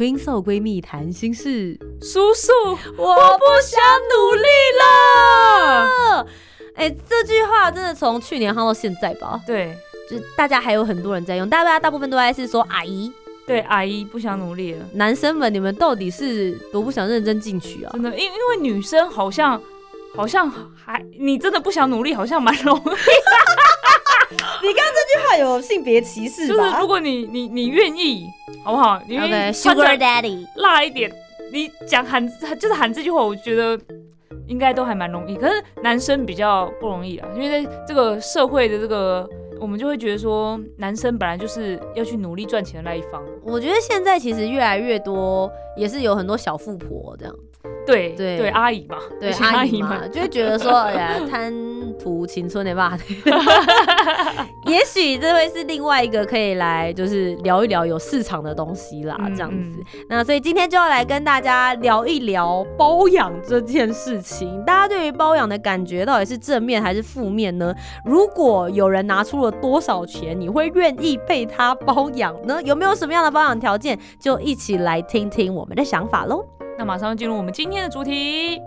Twin Soul 闺蜜谈心事，叔叔，我我不想努力了。哎、这句话真的从去年夯到现在吧，对。就大家还有很多人在用，大家大部分都还是说阿姨，对，阿姨不想努力了，男生们你们到底是多不想认真进取啊？真的，因因为女生好像好像还你真的不想努力，好像蛮容易。你刚刚这句话有性别歧视就是如果你你你愿意，好不好？你愿意 OK，Sugar、Daddy，辣一点，你讲喊就是喊这句话，我觉得应该都还蛮容易。可是男生比较不容易啊，因为在这个社会的这个，我们就会觉得说，男生本来就是要去努力赚钱的那一方。我觉得现在其实越来越多，也是有很多小富婆这样，对对对，阿姨嘛，对 阿姨嘛，就会觉得说，哎呀，贪图青春的吧。也许这会是另外一个可以来就是聊一聊有市场的东西啦，嗯这样子。那所以今天就要来跟大家聊一聊包养这件事情。大家对于包养的感觉到底是正面还是负面呢？如果有人拿出了多少钱，你会愿意被他包养呢？有没有什么样的包养条件？就一起来听听我们的想法喽。那马上进入我们今天的主题。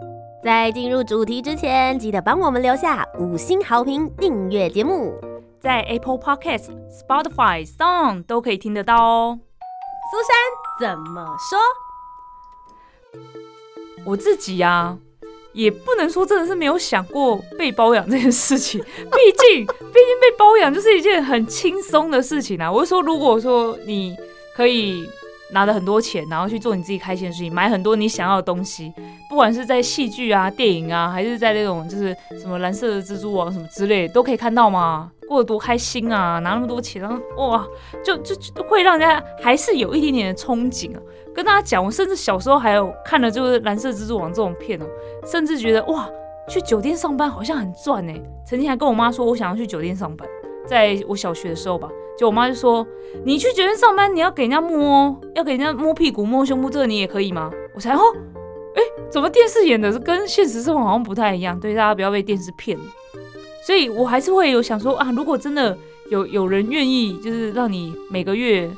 在进入主题之前，记得帮我们留下五星好评，订阅节目。在 Apple Podcast、Spotify、Song 都可以听得到哦。苏珊怎么说？我自己呀、也不能说真的是没有想过被包养这件事情，毕竟，毕竟被包养就是一件很轻松的事情啊。我是说，如果说你可以拿了很多钱，然后去做你自己开心的事情，买很多你想要的东西，不管是在戏剧啊、电影啊，还是在那种就是什么蓝色的蜘蛛网什么之类，都可以看到嘛，过得多开心啊，拿那么多钱，然后哇，就就就会让人家还是有一点点的憧憬啊。跟大家讲，我甚至小时候还有看了就是蓝色蜘蛛网这种片哦、甚至觉得哇，去酒店上班好像很赚哎。曾经还跟我妈说，我想要去酒店上班，在我小学的时候吧，就我妈就说，你去酒店上班，你要给人家摸，要给人家摸屁股、摸胸部，这个你也可以吗？我才哦，哎，怎么电视演的跟现实生活好像不太一样？对，大家不要被电视骗。所以我还是会有想说啊，如果真的有有人愿意，就是让你每个月，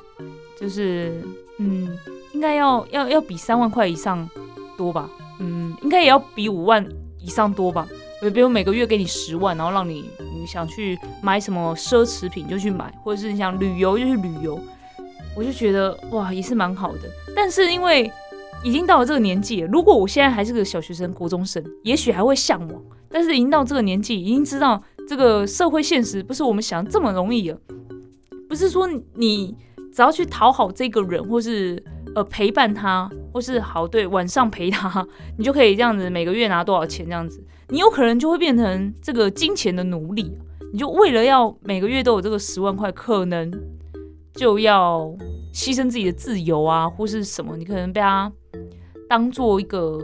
就是嗯，应该要要要比三万块以上多吧，嗯，应该也要比五万以上多吧。比如每个月给你十万，然后让你想去买什么奢侈品就去买，或者是你想旅游就去旅游，我就觉得哇，也是蛮好的。但是因为已经到了这个年纪，如果我现在还是个小学生、国中生，也许还会向往。但是已经到这个年纪，已经知道这个社会现实不是我们想的这么容易了。不是说你只要去讨好这个人，或是呃陪伴他，或是好对晚上陪他，你就可以这样子每个月拿多少钱这样子，你有可能就会变成这个金钱的奴隶。你就为了要每个月都有这个十万块，可能就要牺牲自己的自由啊，或是什么，你可能被他当做一个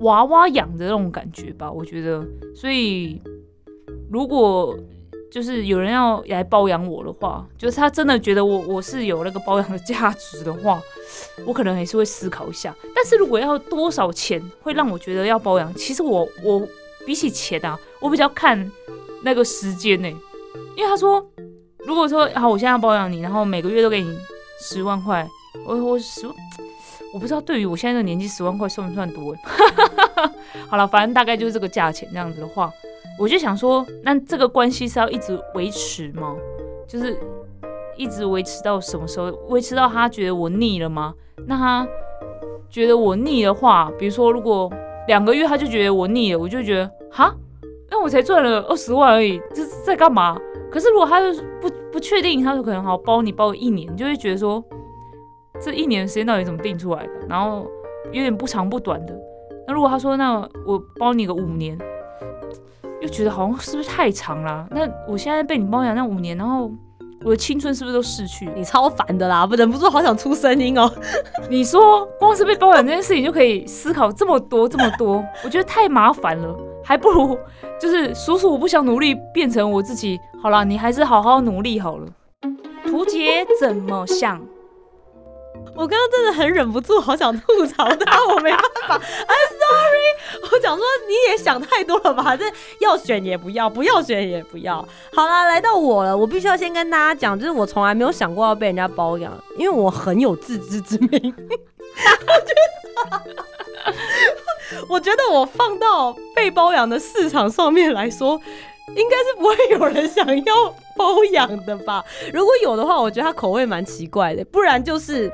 娃娃养的那种感觉吧。我觉得，所以如果就是有人要来包养我的话，就是他真的觉得我我是有那个包养的价值的话，我可能还是会思考一下。但是如果要多少钱会让我觉得要包养，其实我我比起钱啊，我比较看那个时间呢、因为他说，如果说好，我现在要包养你，然后每个月都给你十万块，我我十。我不知道对于我现在这个年纪，十万块算不算多？好了，反正大概就是这个价钱这样子的话，我就想说，那这个关系是要一直维持吗？就是一直维持到什么时候？维持到他觉得我腻了吗？那他觉得我腻的话，比如说如果两个月他就觉得我腻了，我就觉得哈，那我才赚了二十万而已，这是在干嘛？可是如果他不不确定，他就可能好包你包一年，就会觉得说这一年时间到底怎么定出来的？然后有点不长不短的。那如果他说那我包你个五年，又觉得好像是不是太长啦？那我现在被你包养那五年，然后我的青春是不是都逝去？你超烦的啦，不忍不住好想出声音哦。你说光是被包养这件事情就可以思考这么多这么多，我觉得太麻烦了，还不如 就是叔叔我不想努力变成我自己。好了，你还是好好努力好了。图杰怎么想？我刚刚真的很忍不住，好想吐槽他，我没办法。I'm sorry，我想说你也想太多了吧？这要选也不要，不要选也不要。好啦，来到我了，我必须要先跟大家讲，就是我从来没有想过要被人家包养，因为我很有自知之明。我觉得，我觉得我放到被包养的市场上面来说，应该是不会有人想要包养的吧？如果有的话，我觉得他口味蛮奇怪的，不然就是。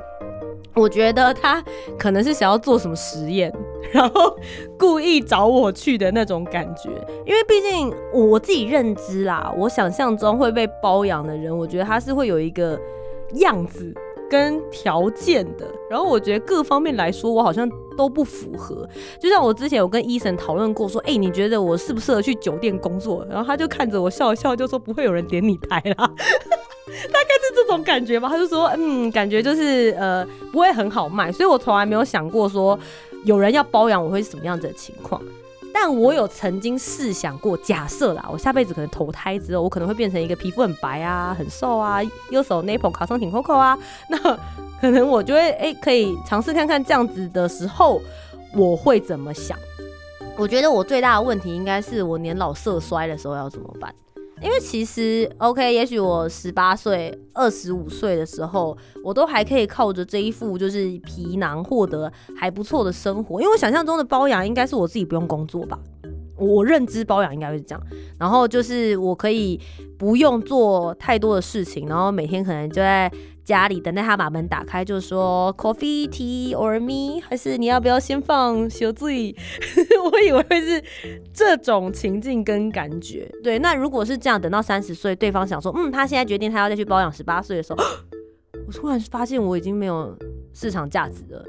我觉得他可能是想要做什么实验，然后故意找我去的那种感觉。因为毕竟我自己认知啦，我想象中会被包养的人，我觉得他是会有一个样子跟条件的。然后我觉得各方面来说，我好像都不符合。就像我之前有跟医生讨论过，说：“哎，你觉得我适不适合去酒店工作？”然后他就看着我笑笑，就说：“不会有人点你台啦。”大概是这种感觉吧，他就说，嗯，感觉就是呃不会很好卖，所以我从来没有想过说有人要包养我会是什么样子的情况。但我有曾经试想过，假设啦，我下辈子可能投胎之后，我可能会变成一个皮肤很白啊、很瘦啊、右手 nipple 卡上挺 coco 啊，那可能我就会哎可以尝试看看这样子的时候我会怎么想。我觉得我最大的问题应该是我年老色衰的时候要怎么办。因为其实，OK，也许我十八岁、二十五岁的时候，我都还可以靠着这一副就是皮囊获得还不错的生活。因为我想象中的包养应该是我自己不用工作吧，我认知包养应该会是这样。然后就是我可以不用做太多的事情，然后每天可能就在。家里等待他把门打开，就说 coffee tea or me，还是你要不要先放小醉？我以为会是这种情境跟感觉。对，那如果是这样，等到三十岁，对方想说，嗯，他现在决定他要再去包养十八岁的时候，我突然发现我已经没有市场价值了，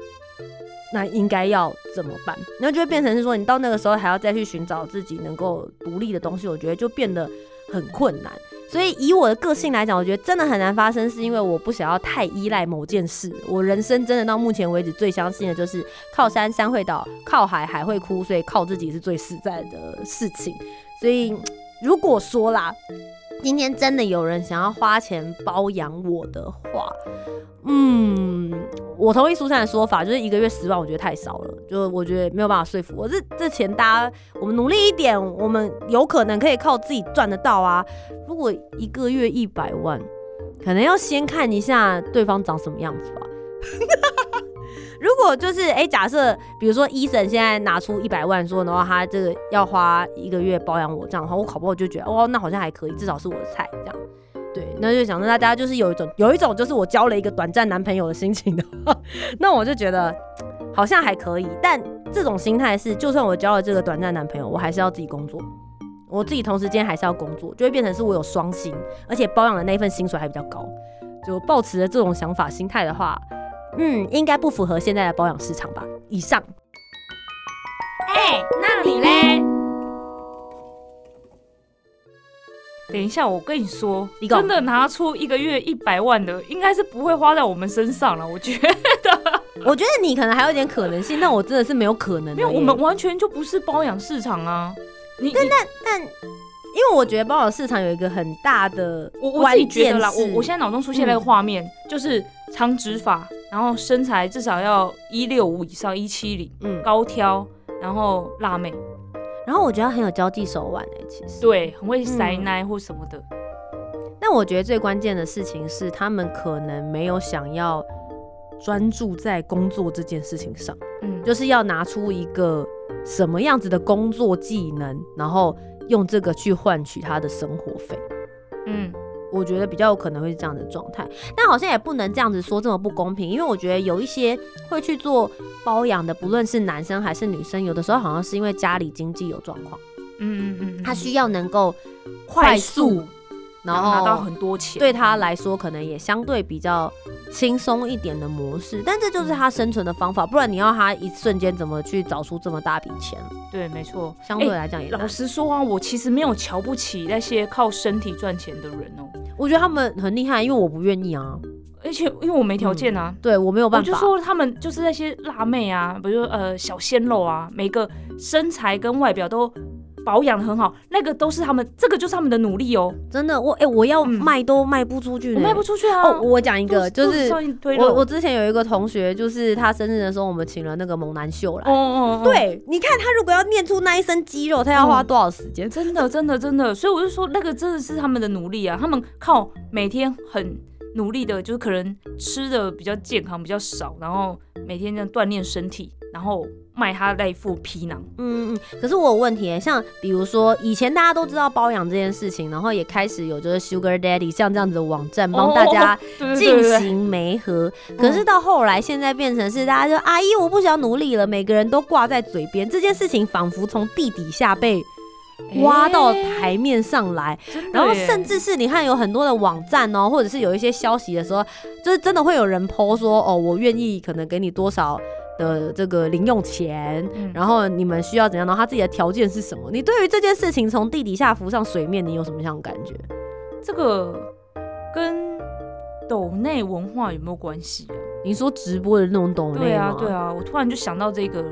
那应该要怎么办？然后就会变成是说，你到那个时候还要再去寻找自己能够独立的东西，我觉得就变得很困难。所以以我的个性来讲，我觉得真的很难发生，是因为我不想要太依赖某件事。我人生真的到目前为止最相信的就是靠山山会倒，靠海海会枯，所以靠自己是最实在的事情。所以如果说啦，今天真的有人想要花钱包养我的话，嗯。我同意苏珊的说法，就是一个月十万，我觉得太少了，就我觉得没有办法说服我。这这钱，大家我们努力一点，我们有可能可以靠自己赚得到啊。如果一个月一百万，可能要先看一下对方长什么样子吧。如果就是哎，假设比如说医生现在拿出一百万说，然后他这个要花一个月包养我这样的话，我考不好就觉得哦，那好像还可以，至少是我的菜这样。对，那就想着大家就是有一种有一种就是我交了一个短暂男朋友的心情的话，那我就觉得好像还可以。但这种心态是，就算我交了这个短暂男朋友，我还是要自己工作，我自己同时间还是要工作，就会变成是我有双薪，而且包养的那份薪水还比较高。就抱持着这种想法心态的话，嗯，应该不符合现在的包养市场吧。以上。哎，那你嘞？等一下，我跟你说，真的拿出一个月一百万的，应该是不会花在我们身上了。我觉得，我觉得你可能还有点可能性，但我真的是没有可能，没有我们完全就不是包养市场啊。你但但但，因为我觉得包养市场有一个很大的，我我自己觉得啦，我我现在脑中出现那个画面，就是长直发，然后身材至少要一六五以上，一七零，嗯，高挑，然后辣妹。然后我觉得很有交际手腕哎，其实对，很会塞奶或什么的。那我觉得最关键的事情是，他们可能没有想要专注在工作这件事情上，嗯，就是要拿出一个什么样子的工作技能，然后用这个去换取他的生活费，嗯。我觉得比较有可能会是这样的状态，但好像也不能这样子说这么不公平，因为我觉得有一些会去做包养的，不论是男生还是女生，有的时候好像是因为家里经济有状况，嗯嗯嗯，他需要能够快速，然后拿到很多钱，对他来说可能也相对比较轻松一点的模式，但这就是他生存的方法，不然你要他一瞬间怎么去找出这么大笔钱？对，没错。相对来讲也难、老实说啊，我其实没有瞧不起那些靠身体赚钱的人哦、我觉得他们很厉害，因为我不愿意啊，而且因为我没条件啊。对我没有办法我就。说他们就是那些辣妹啊，比如说呃小鲜肉啊，每个身材跟外表都保养的很好，那个都是他们，这个就是他们的努力哦、真的，我哎、我要嗯卖都卖不出去卖不出去啊。哦。我讲一个，就是我我之前有一个同学，就是他生日的时候，我们请了那个猛男秀来。哦哦，哦，对，你看他如果要练出那一身肌肉，他要花嗯多少时间？真的 真的真的，所以我就说那个真的是他们的努力啊，他们靠每天很努力的，就是可能吃的比较健康，比较少，然后每天这样锻炼身体，然后卖他那一副皮囊。嗯嗯，可是我有问题耶，像比如说以前大家都知道包养这件事情，然后也开始有就是 Sugar Daddy 像这样子的网站帮大家进行媒合，可是到后来现在变成是大家就阿姨我不想努力了，每个人都挂在嘴边，这件事情仿佛从地底下被挖到台面上来，然后甚至是你看有很多的网站哦，或者是有一些消息的时候，就是真的会有人 PO 说哦，我愿意可能给你多少的这个零用钱，嗯然后你们需要怎样，然后他自己的条件是什么？你对于这件事情从地底下浮上水面，你有什么样的感觉？这个跟抖内文化有没有关系啊？你说直播的那种懂对内吗？啊对啊，我突然就想到这个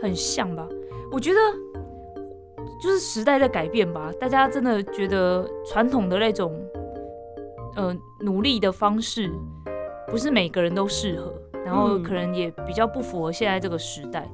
很像吧。我觉得就是时代在改变吧，大家真的觉得传统的那种呃努力的方式，不是每个人都适合，然后嗯可能也比较不符合现在这个时代。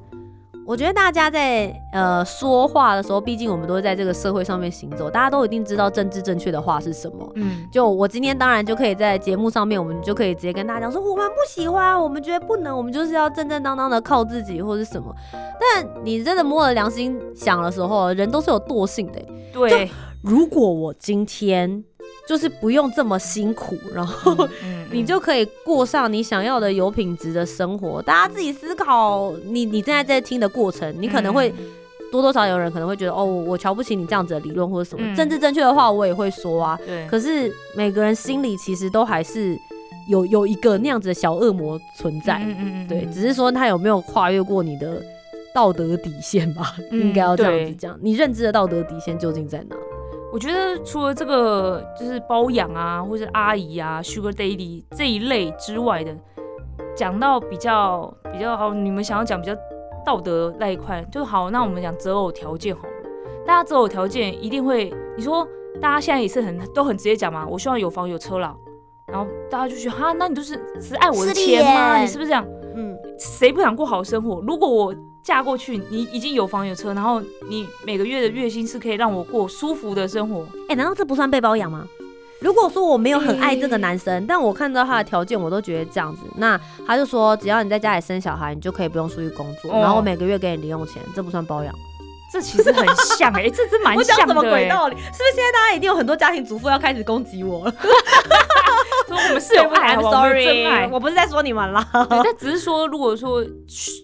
我觉得大家在呃说话的时候，毕竟我们都是在这个社会上面行走，大家都一定知道政治正确的话是什么。嗯，就我今天当然就可以在节目上面，我们就可以直接跟大家讲说，我们不喜欢，我们觉得不能，我们就是要正正当当的靠自己或是什么。但你真的摸了良心想的时候，人都是有惰性的欸。对，如果我今天就是不用这么辛苦，然后嗯 你就可以过上你想要的有品质的生活。大家自己思考，你你正在在听的过程，你可能会嗯多多少少有人可能会觉得，哦，我瞧不起你这样子的理论或者什么、嗯政治正确的话，我也会说啊。对，可是每个人心里其实都还是有有一个那样子的小恶魔存在，嗯嗯嗯对，嗯只是说他有没有跨越过你的道德底线吧，嗯应该要这样子讲。你认知的道德底线究竟在哪？我觉得除了这个就是包养啊，或者阿姨啊、Sugar Daddy 这一类之外的，讲到比较比较好，你们想要讲比较道德那一块，就好。那我们讲择偶条件好了，大家择偶条件一定会，你说大家现在也是很都很直接讲嘛，我希望有房有车啦，然后大家就觉得哈，那你就是只爱我的是钱吗？你是不是这样？嗯，谁不想过好生活？如果我嫁过去，你已经有房有车，然后你每个月的月薪是可以让我过舒服的生活，哎、难道这不算被包养吗？如果说我没有很爱这个男生，但我看到他的条件，我都觉得这样子，那他就说只要你在家里生小孩，你就可以不用出去工作，哦然后我每个月给你零用钱，这不算包养？这其实很像哎、这真蛮我讲什么。鬼道理？是不是现在大家一定有很多家庭主妇要开始攻击我了？说我们是有爱，I'm 不好我们有真 sorry，我不是在说你们啦。对，但只是说，如果说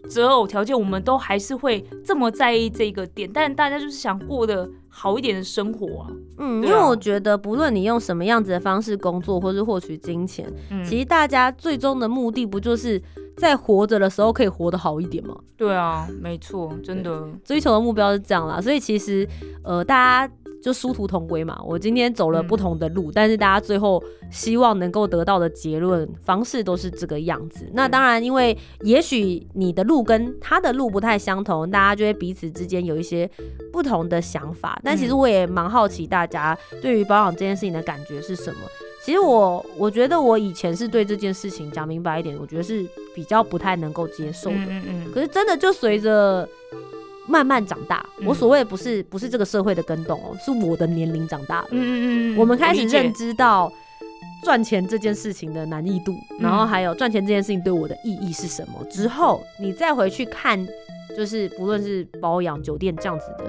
择偶条件，我们都还是会这么在意这个点，但大家就是想过的好一点的生活啊。嗯，因为我觉得不论你用什么样子的方式工作，或是获取金钱，嗯，其实大家最终的目的不就是在活着的时候可以活得好一点吗？对啊，没错，真的。追求的目标是这样啦，所以其实呃，大家就殊途同归嘛。我今天走了不同的路，但是大家最后希望能够得到的结论方式都是这个样子。那当然，因为也许你的路跟他的路不太相同，大家就会彼此之间有一些不同的想法。但其实我也蛮好奇大家对于保养这件事情的感觉是什么。其实我我觉得我以前是对这件事情讲明白一点，我觉得是比较不太能够接受的。嗯嗯嗯，可是真的就随着慢慢长大，嗯。我所谓不是不是这个社会的跟动哦，是我的年龄长大了，嗯嗯嗯，我们开始认知到赚钱这件事情的难易度，嗯。然后还有赚钱这件事情对我的意义是什么之后，你再回去看，就是不论是保养、酒店这样子的。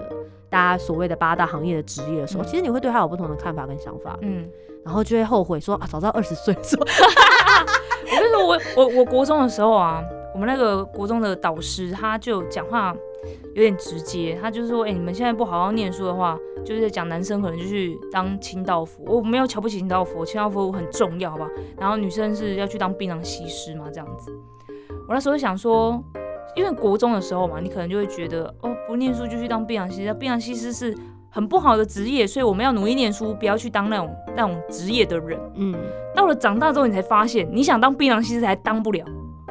大家所谓的八大行业的职业的时候，嗯。其实你会对他有不同的看法跟想法，嗯。然后就会后悔说啊，早知道二十岁的时候，我跟你说，我我我国中的时候啊，我们那个国中的导师他就讲话有点直接，他就是说：“哎、你们现在不好好念书的话，就是在讲男生可能就去当清道夫。我没有瞧不起清道夫，清道夫很重要，好吧？然后女生是要去当槟榔西施嘛，这样子。我那时候想说，因为国中的时候嘛，你可能就会觉得，哦，不念书就去当槟榔西施，槟榔西施是很不好的职业，所以我们要努力念书，不要去当那种那种职业的人。嗯，到了长大之后，你才发现，你想当槟榔西施还当不了。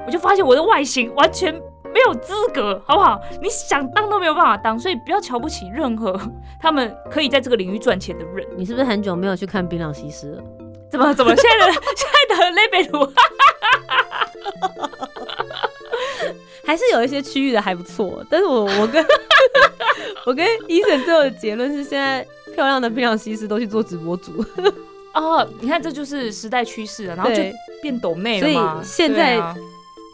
我就发现我的外形完全没有资格，好不好？你想当都没有办法当，所以不要瞧不起任何 他们可以在这个领域赚钱的人。你是不是很久没有去看槟榔西施了？怎么怎么现在的 现在的雷贝鲁？还是有一些区域的还不错，但是我我跟我跟医生最后的结论是，现在漂亮的槟榔西施都去做直播主，哦，你看这就是时代趋势了，然后就对变抖内了嘛。所以现在啊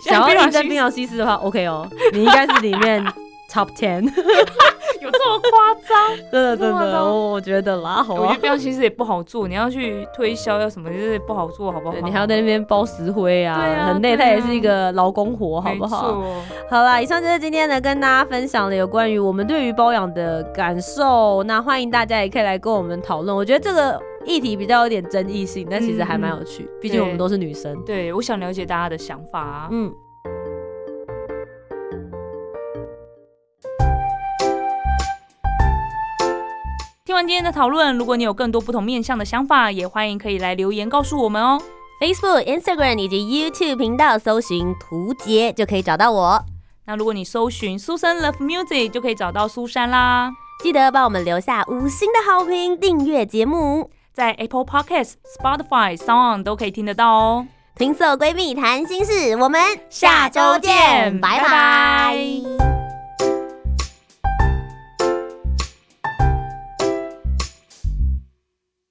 想要应征西槟榔西施的话，OK 哦，你应该是里面 top ten，有这么夸张？真 的真的，我我觉得啦，好啊我觉得。槟榔西施也不好做，你要去推销要什么，就是不好做，好不好？你还要在那边包石灰啊，啊很累，它也是一个劳工活，好不好？好啦，以上就是今天呢跟大家分享了有关于我们对于包养的感受。那欢迎大家也可以来跟我们讨论。我觉得这个议题比较有点争议性，但其实还蛮有趣，毕竟我们都是女生。对，我想了解大家的想法啊。嗯，听完今天的讨论，如果你有更多不同面向的想法，也欢迎可以来留言告诉我们哦。Facebook、Instagram 以及 YouTube 频道搜寻“图杰”就可以找到我。那如果你搜寻苏珊 Love Music，就可以找到苏珊啦。记得帮我们留下五星的好评，订阅节目。在 Apple Podcast、Spotify、Sound 都可以听得到哦。听色闺蜜谈心事，我们下周见拜拜